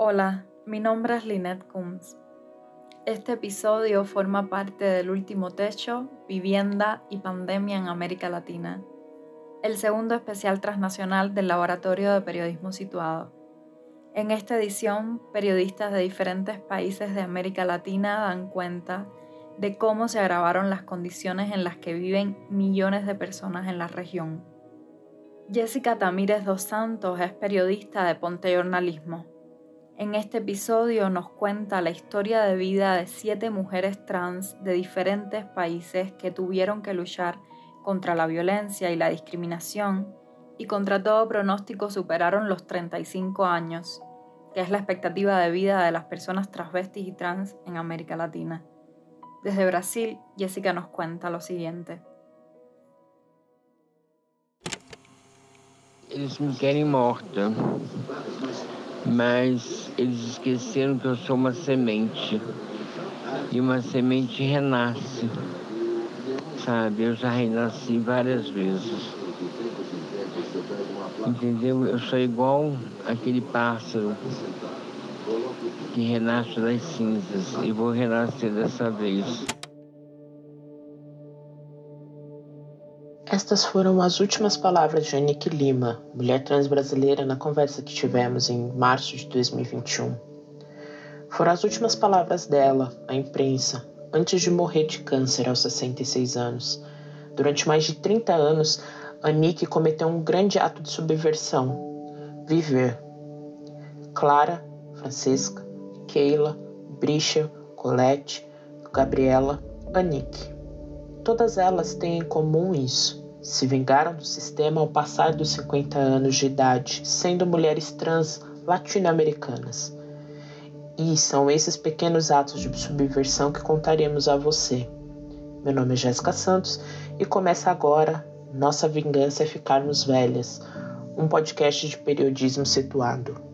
Hola, mi nombre es Lynette Coombs. Este episodio forma parte del último techo, vivienda y pandemia en América Latina, el segundo especial transnacional del Laboratorio de Periodismo Situado. En esta edición, periodistas de diferentes países de América Latina dan cuenta de cómo se agravaron las condiciones en las que viven millones de personas en la región. Jessica Tamírez dos Santos es periodista de Ponte Jornalismo en este episodio nos cuenta la historia de vida de siete mujeres trans de diferentes países que tuvieron que luchar contra la violencia y la discriminación y contra todo pronóstico superaron los 35 años, que es la expectativa de vida de las personas transvestis y trans en América Latina. Desde Brasil, Jessica nos cuenta lo siguiente. Mas eles esqueceram que eu sou uma semente. E uma semente renasce, sabe? Eu já renasci várias vezes. Entendeu? Eu sou igual aquele pássaro que renasce das cinzas e vou renascer dessa vez. Estas foram as últimas palavras de Anique Lima, mulher trans brasileira, na conversa que tivemos em março de 2021. Foram as últimas palavras dela à imprensa antes de morrer de câncer aos 66 anos. Durante mais de 30 anos, Anique cometeu um grande ato de subversão: viver. Clara, Francesca, Keila, Brisha, Colette, Gabriela, Anique. Todas elas têm em comum isso. Se vingaram do sistema ao passar dos 50 anos de idade, sendo mulheres trans latino-americanas. E são esses pequenos atos de subversão que contaremos a você. Meu nome é Jéssica Santos e começa agora Nossa Vingança é Ficarmos Velhas, um podcast de periodismo situado.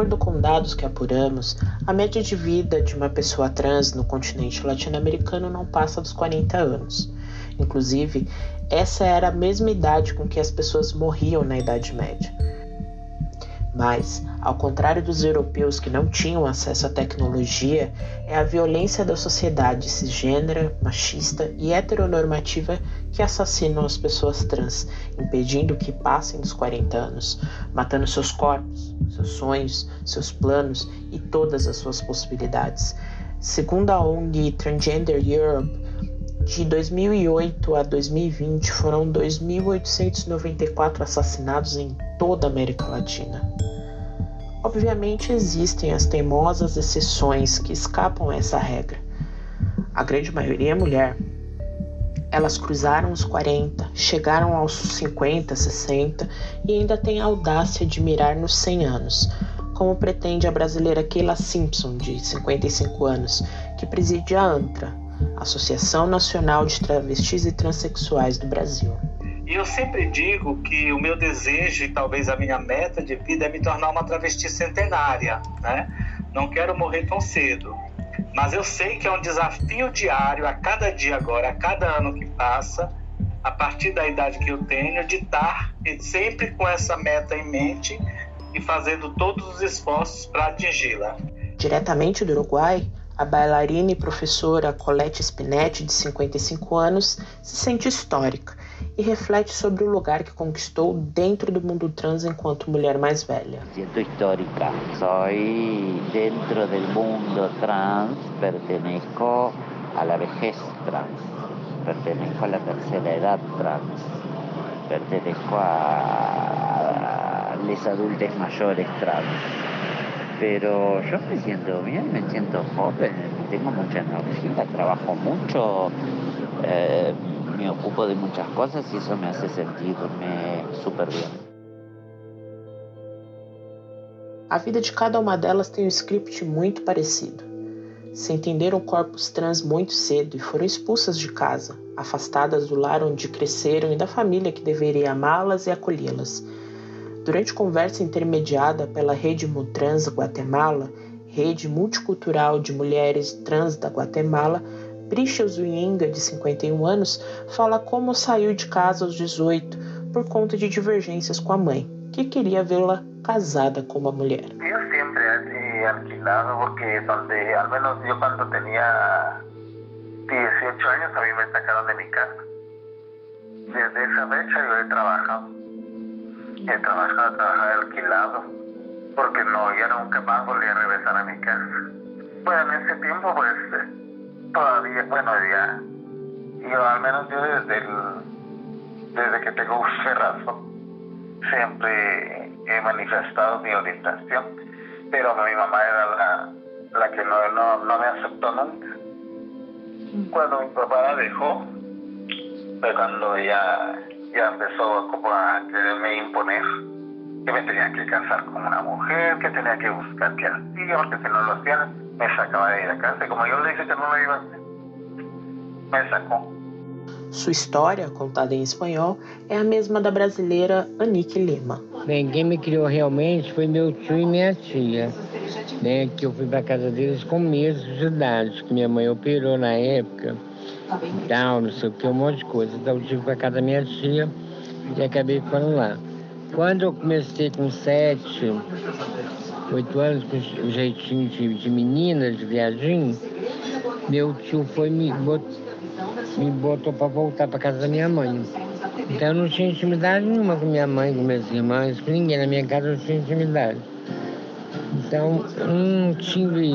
Acordo com dados que apuramos, a média de vida de uma pessoa trans no continente latino-americano não passa dos 40 anos. Inclusive, essa era a mesma idade com que as pessoas morriam na Idade Média. Mas, ao contrário dos europeus que não tinham acesso à tecnologia, é a violência da sociedade cisgênera, machista e heteronormativa que assassinam as pessoas trans, impedindo que passem dos 40 anos, matando seus corpos, seus sonhos, seus planos e todas as suas possibilidades. Segundo a ONG Transgender Europe, de 2008 a 2020 foram 2.894 assassinados em toda a América Latina. Obviamente existem as teimosas exceções que escapam a essa regra. A grande maioria é mulher. Elas cruzaram os 40, chegaram aos 50, 60 e ainda têm a audácia de mirar nos 100 anos, como pretende a brasileira Keila Simpson, de 55 anos, que preside a ANTRA, Associação Nacional de Travestis e Transsexuais do Brasil. E eu sempre digo que o meu desejo e talvez a minha meta de vida é me tornar uma travesti centenária, né? Não quero morrer tão cedo. Mas eu sei que é um desafio diário, a cada dia agora, a cada ano que passa, a partir da idade que eu tenho, de estar sempre com essa meta em mente e fazendo todos os esforços para atingi-la. Diretamente do Uruguai, a bailarina e professora Colette Spinetti, de 55 anos, se sente histórica e reflete sobre o lugar que conquistou dentro do mundo trans enquanto mulher mais velha. Siento histórica. Soy dentro del mundo trans, pertenezco a la vejez trans, pertenezco a la tercera edad trans, pertenezco a, a les adultos mayores trans pero yo me siento bien, me siento joven, tengo mucha energía, trabajo mucho, eh, me ocupo de muchas cosas y eso me hace sentirme super bien. A vida de cada uma delas tem um script muito parecido. Se entenderam corpos trans muito cedo e foram expulsas de casa, afastadas do lar onde cresceram e da família que deveria amá-las e acolhê-las Durante conversa intermediada pela Rede Mutrans Guatemala, Rede Multicultural de Mulheres Trans da Guatemala, Prisha Zuinga, de 51 anos, fala como saiu de casa aos 18 por conta de divergências com a mãe, que queria vê-la casada com uma mulher. Eu sempre he alquilado porque donde, menos yo cuando tenía 18 años a mí me sacaron de mi casa. Desde esa fecha yo he trabajado. He trabajado, trabajado alquilado porque no, ya nunca más volví a regresar a casa. Bueno, en ese tiempo pues todavía, bueno, ya, yo al menos yo desde el, desde que tengo uso razón, siempre he manifestado mi orientación, pero mi mamá era la, la que no, no, no me aceptó nunca. Cuando mi papá la dejó, fue cuando ya, ya empezó como a quererme imponer que me tenía que casar con una mujer, que tenía que buscar que hacía, porque si no lo hacían, me sacaba de ir a casa. Y como yo le dije que no lo iba me sacó. Sua história, contada em espanhol, é a mesma da brasileira Anique Lima. Bem, quem me criou realmente foi meu tio e minha tia, né? Que eu fui para casa deles com meses de idade, que minha mãe operou na época, tal, não sei o que, um monte de coisa. Então eu tive para casa da minha tia e acabei ficando lá. Quando eu comecei com sete, oito anos, com o jeitinho de, de menina, de viadinho, meu tio foi me me botou para voltar para casa da minha mãe. Então eu não tinha intimidade nenhuma com minha mãe, com minhas irmãs, com ninguém. Na minha casa eu tinha intimidade. Então não tive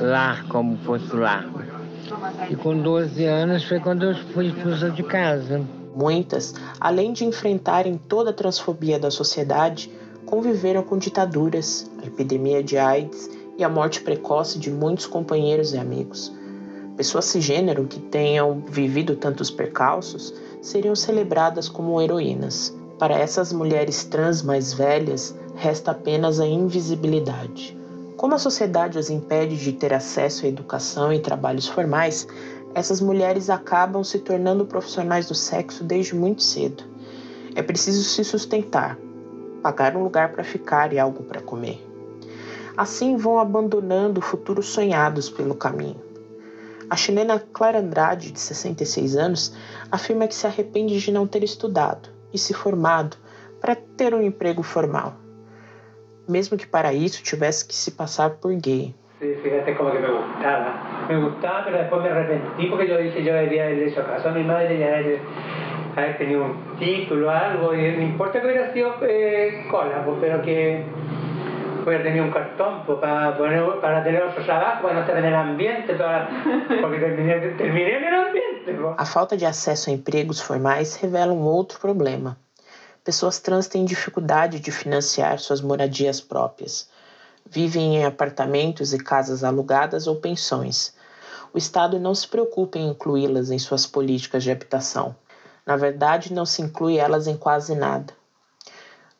lar como fosse lar. E com 12 anos foi quando eu fui expulsa de casa. Muitas, além de enfrentarem toda a transfobia da sociedade, conviveram com ditaduras, a epidemia de AIDS e a morte precoce de muitos companheiros e amigos. Pessoas cisgênero que tenham vivido tantos percalços seriam celebradas como heroínas. Para essas mulheres trans mais velhas, resta apenas a invisibilidade. Como a sociedade as impede de ter acesso à educação e trabalhos formais, essas mulheres acabam se tornando profissionais do sexo desde muito cedo. É preciso se sustentar, pagar um lugar para ficar e algo para comer. Assim vão abandonando futuros sonhados pelo caminho. A chilena Clara Andrade, de 66 anos, afirma que se arrepende de não ter estudado e se formado para ter um emprego formal, mesmo que para isso tivesse que se passar por gay. Fíjate como que me gustaba. Me gustaba, pero después me arrepentí porque yo dije yo debería haberle hecho caso a mi madre y haber, haber tenido un título, algo. Y no importa que hubiera sido eh, cola, pues, pero que hubiera tenido un cartón pues, para, poner, para tener otro trabajo, para no estar en el ambiente, para, porque terminé, terminé en el ambiente. Pues. A falta de acesso a empregos formais revela um outro problema. Pessoas trans têm dificuldade de financiar suas moradias próprias vivem em apartamentos e casas alugadas ou pensões. O Estado não se preocupa em incluí-las em suas políticas de habitação. Na verdade, não se inclui elas em quase nada.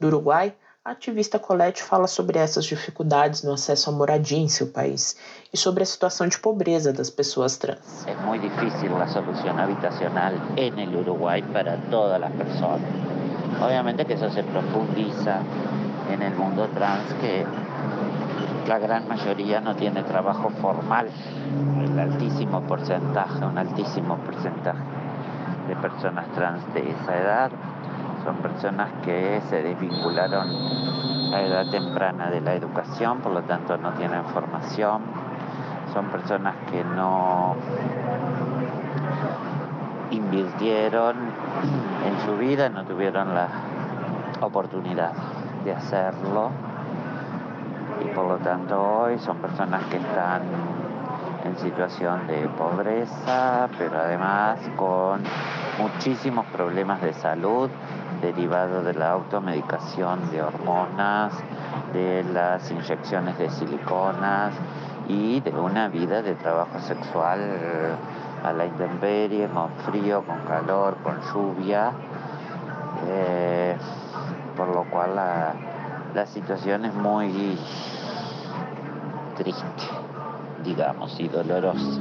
Do Uruguai, a ativista Colette fala sobre essas dificuldades no acesso à moradia em seu país e sobre a situação de pobreza das pessoas trans. É muito difícil a solução habitacional no Uruguai para todas as pessoas. Obviamente que isso se profundiza no mundo trans que la gran mayoría no tiene trabajo formal, el altísimo porcentaje, un altísimo porcentaje de personas trans de esa edad. Son personas que se desvincularon a edad temprana de la educación, por lo tanto no tienen formación, son personas que no invirtieron en su vida, no tuvieron la oportunidad de hacerlo. Y por lo tanto hoy son personas que están en situación de pobreza, pero además con muchísimos problemas de salud derivados de la automedicación de hormonas, de las inyecciones de siliconas y de una vida de trabajo sexual a la intemperie, con frío, con calor, con lluvia, eh, por lo cual la, la situación es muy triste, digamos, y dolorosa.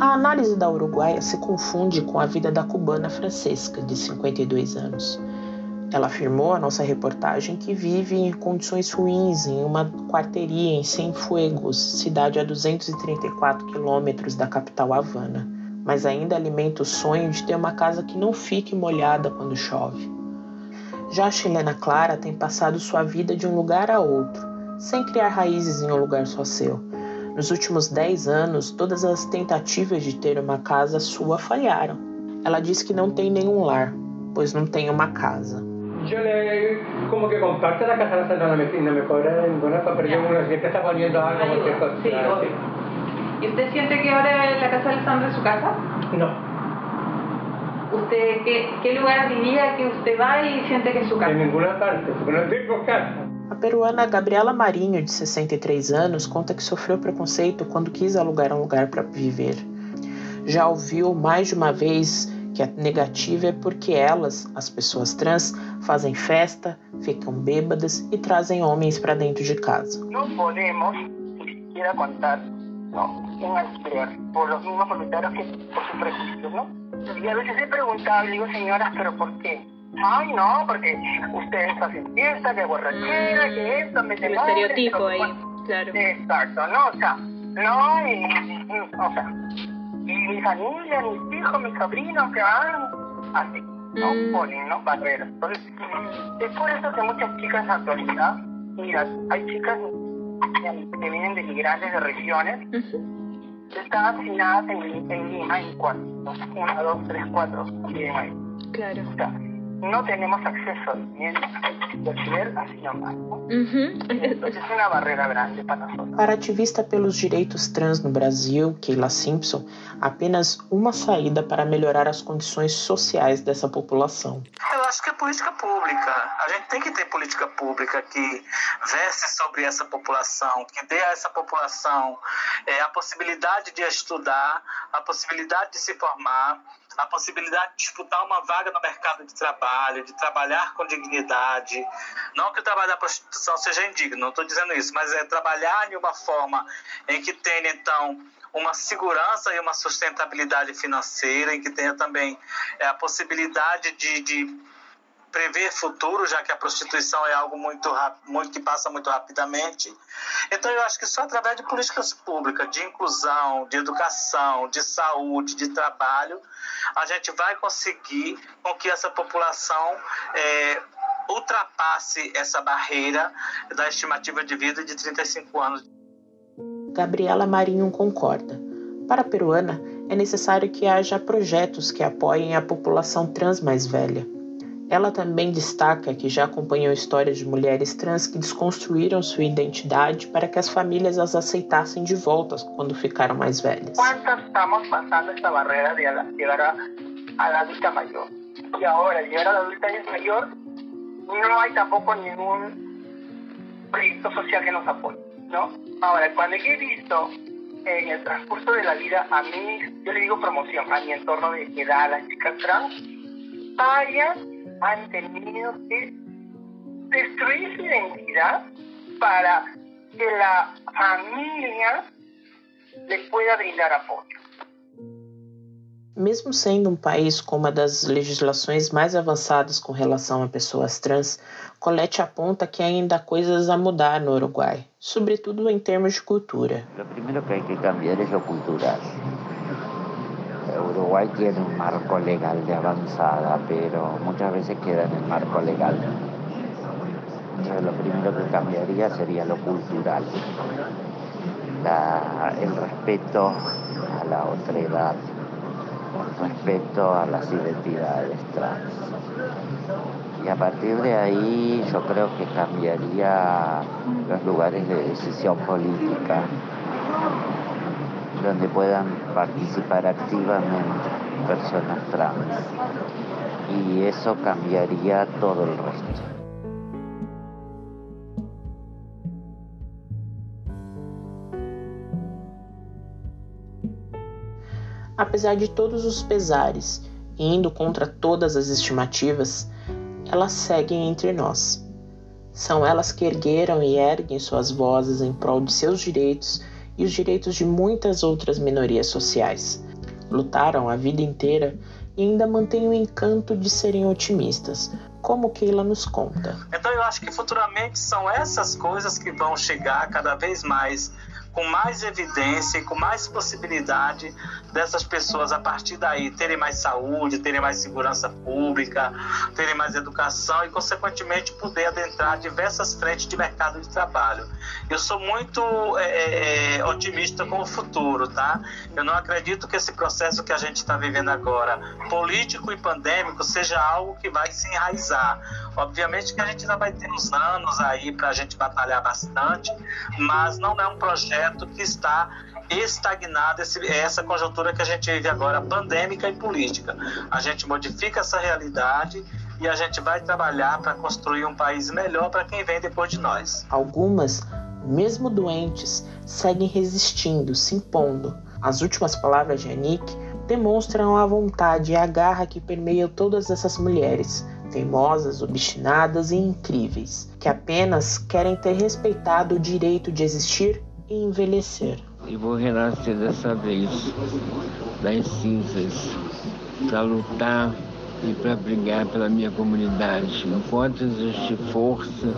A análise da uruguaia se confunde com a vida da cubana Francesca, de 52 anos. Ela afirmou à nossa reportagem que vive em condições ruins em uma quarteria em Cienfuegos, cidade a 234 quilômetros da capital Havana, mas ainda alimenta o sonho de ter uma casa que não fique molhada quando chove. Já a chilena Clara tem passado sua vida de um lugar a outro, sem criar raízes em um lugar só seu. Nos últimos 10 anos, todas as tentativas de ter uma casa sua falharam. Ela diz que não tem nenhum lar, pois não tem uma casa. Yo le, como que comparte la casa la Santa, no me, no me cobra ninguna, pero yo uno siempre está poniendo algo, cualquier cosa. Sí. ¿Y usted siente que ahora la casa de Alessandra es su casa? No, ¿Usted qué, qué lugar diría que usted va y siente que es su casa? en ninguna parte, porque no tengo casa. A peruana Gabriela Marinho, de 63 anos, conta que sofreu preconceito quando quis alugar um lugar para viver. Já ouviu mais de uma vez que a negativa é porque elas, as pessoas trans, fazem festa, ficam bêbadas e trazem homens para dentro de casa. No podemos ni siquiera contar un alquiler por los mismos propietarios que por prejuicios, ¿no? Y a veces he preguntado, digo, señoras, ¿pero por qué? Ay, no, porque ustedes hacen fiesta, que borrachera, que esto, me El estereotipo ahí, claro. Exacto, ¿no? O sea, no, y, o sea, y mi familia, mis hijos, mis sobrinos que van así, ¿no? Mm. Ponen, ¿no? Barreras. Entonces, es por eso que muchas chicas en la actualidad, mira, hay chicas que vienen de migrantes de regiones, están asignadas en, en Lima en cuatro, una, dos, tres, cuatro, ahí. Claro. O sea, no tenemos acceso a vivienda de alquiler así nomás, ¿no? Ujú. Entonces es una barrera grande para nosotros. Para a ativista pelos direitos trans no Brasil, Keila Simpson, apenas uma saída para melhorar as condições sociais dessa população. Eu acho que é política pública. A gente tem que ter política pública que verse sobre essa população, que dê a essa população é, a possibilidade de estudar, a possibilidade de se formar, a possibilidade de disputar uma vaga no mercado de trabalho, de trabalhar com dignidade. Não que o trabalho da prostituição seja indigno, não estou dizendo isso, mas é trabalhar de uma forma em que tenha, então, uma segurança e uma sustentabilidade financeira, em que tenha também é, a possibilidade de, de prever futuro, já que a prostituição é algo muito, muito que passa muito rapidamente. Então eu acho que só através de políticas públicas, de inclusão, de educação, de saúde, de trabalho, a gente vai conseguir com que essa população é, ultrapasse essa barreira da estimativa de vida de 35 anos. Gabriela Marinho concorda. Para a peruana, é necessário que haja projetos que apoiem a população trans mais velha. Ela também destaca que já acompanhou histórias de mulheres trans que desconstruíram sua identidade para que as famílias as aceitassem de volta quando ficaram mais velhas. ¿Cuántas estamos pasando esta barrera de a la adulta mayor? Y ahora, al llegar a la adulta mayor, no hay tampoco ningún proyecto social que nos apoye, ¿no? Ahora, cuando yo he visto en el transcurso de la vida, a mí, yo le digo promoción, a mi entorno de edad, a las chicas trans, varias han tenido que destruir su identidad para que la familia le pueda brindar apoyo. Mesmo sendo um país com uma das legislações mais avançadas com relação a pessoas trans, Colette aponta que ainda há coisas a mudar no Uruguai, sobretudo em termos de cultura. Lo primero que hay que cambiar es lo cultural. Uruguay tiene un marco legal de avanzada, pero muchas veces queda en el marco legal. Entonces lo primero que cambiaría sería lo cultural. El respeto a la otredad, el respeto a las identidades trans. Y a partir de ahí yo creo que cambiaría los lugares de decisión política, donde puedan participar activamente personas trans. Y eso cambiaría todo el resto. Apesar de todos os pesares indo contra todas as estimativas, elas seguem entre nós. São elas que ergueram e erguem suas vozes em prol de seus direitos e os direitos de muitas outras minorias sociais. lutaram a vida inteira e ainda mantêm o encanto de serem otimistas, como Keila nos conta. Então eu acho que futuramente são essas coisas que vão chegar cada vez mais com mais evidência e com mais possibilidade dessas pessoas a partir daí terem mais saúde, terem mais segurança pública, terem mais educação e consequentemente poder adentrar diversas frentes de mercado de trabalho. Eu sou muito é, é, é otimista com o futuro, tá? Eu não acredito que esse processo que a gente está vivendo agora, político e pandêmico, seja algo que vai se enraizar. Obviamente que a gente ainda vai ter uns anos aí para a gente batalhar bastante, mas não é um projeto que está estagnada essa conjuntura que a gente vive agora, pandêmica e política. A gente modifica essa realidade e a gente vai trabalhar para construir um país melhor para quem vem depois de nós. Algumas, mesmo doentes, seguem resistindo, se impondo. As últimas palavras de Anik demonstram a vontade e a garra que permeiam todas essas mulheres, teimosas, obstinadas e incríveis, que apenas querem ter respeitado o direito de existir e envelhecer. E vou renascer dessa vez das cinzas para lutar e para brigar pela minha comunidade. Enquanto existir força,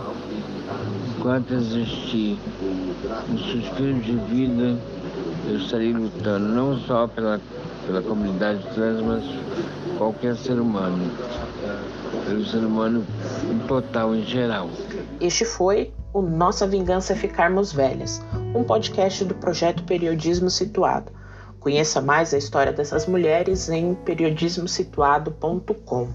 enquanto existir um suspiro de vida, eu estarei lutando não só pela, pela comunidade trans, mas qualquer ser humano, pelo ser humano em total, em geral. Este foi o Nossa Vingança é Ficarmos Velhas, um podcast do projeto Periodismo Situado. Conheça mais a história dessas mulheres em periodismosituado.com.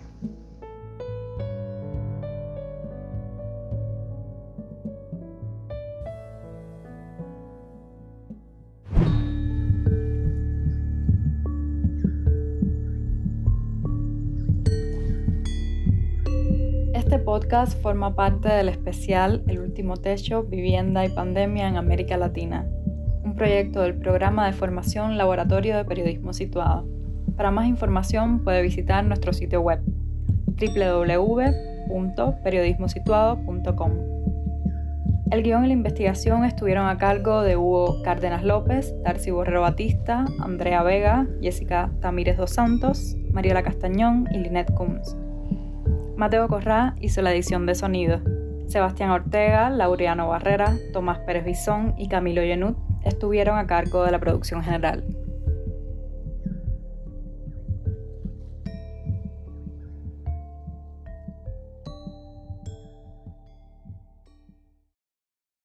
podcast forma parte del especial El último techo, vivienda y pandemia en América Latina, un proyecto del programa de formación Laboratorio de Periodismo Situado. Para más información puede visitar nuestro sitio web www.periodismosituado.com. El guion y la investigación estuvieron a cargo de Hugo Cárdenas López, Darcy Borrero Batista, Andrea Vega, Jessica Tamírez dos Santos, Mariela Castañón y Lynette Combs. Mateo Corrá hizo la edición de sonido. Sebastián Ortega, Laureano Barrera, Tomás Pérez Bizón y Camilo Yenut estuvieron a cargo de la producción general.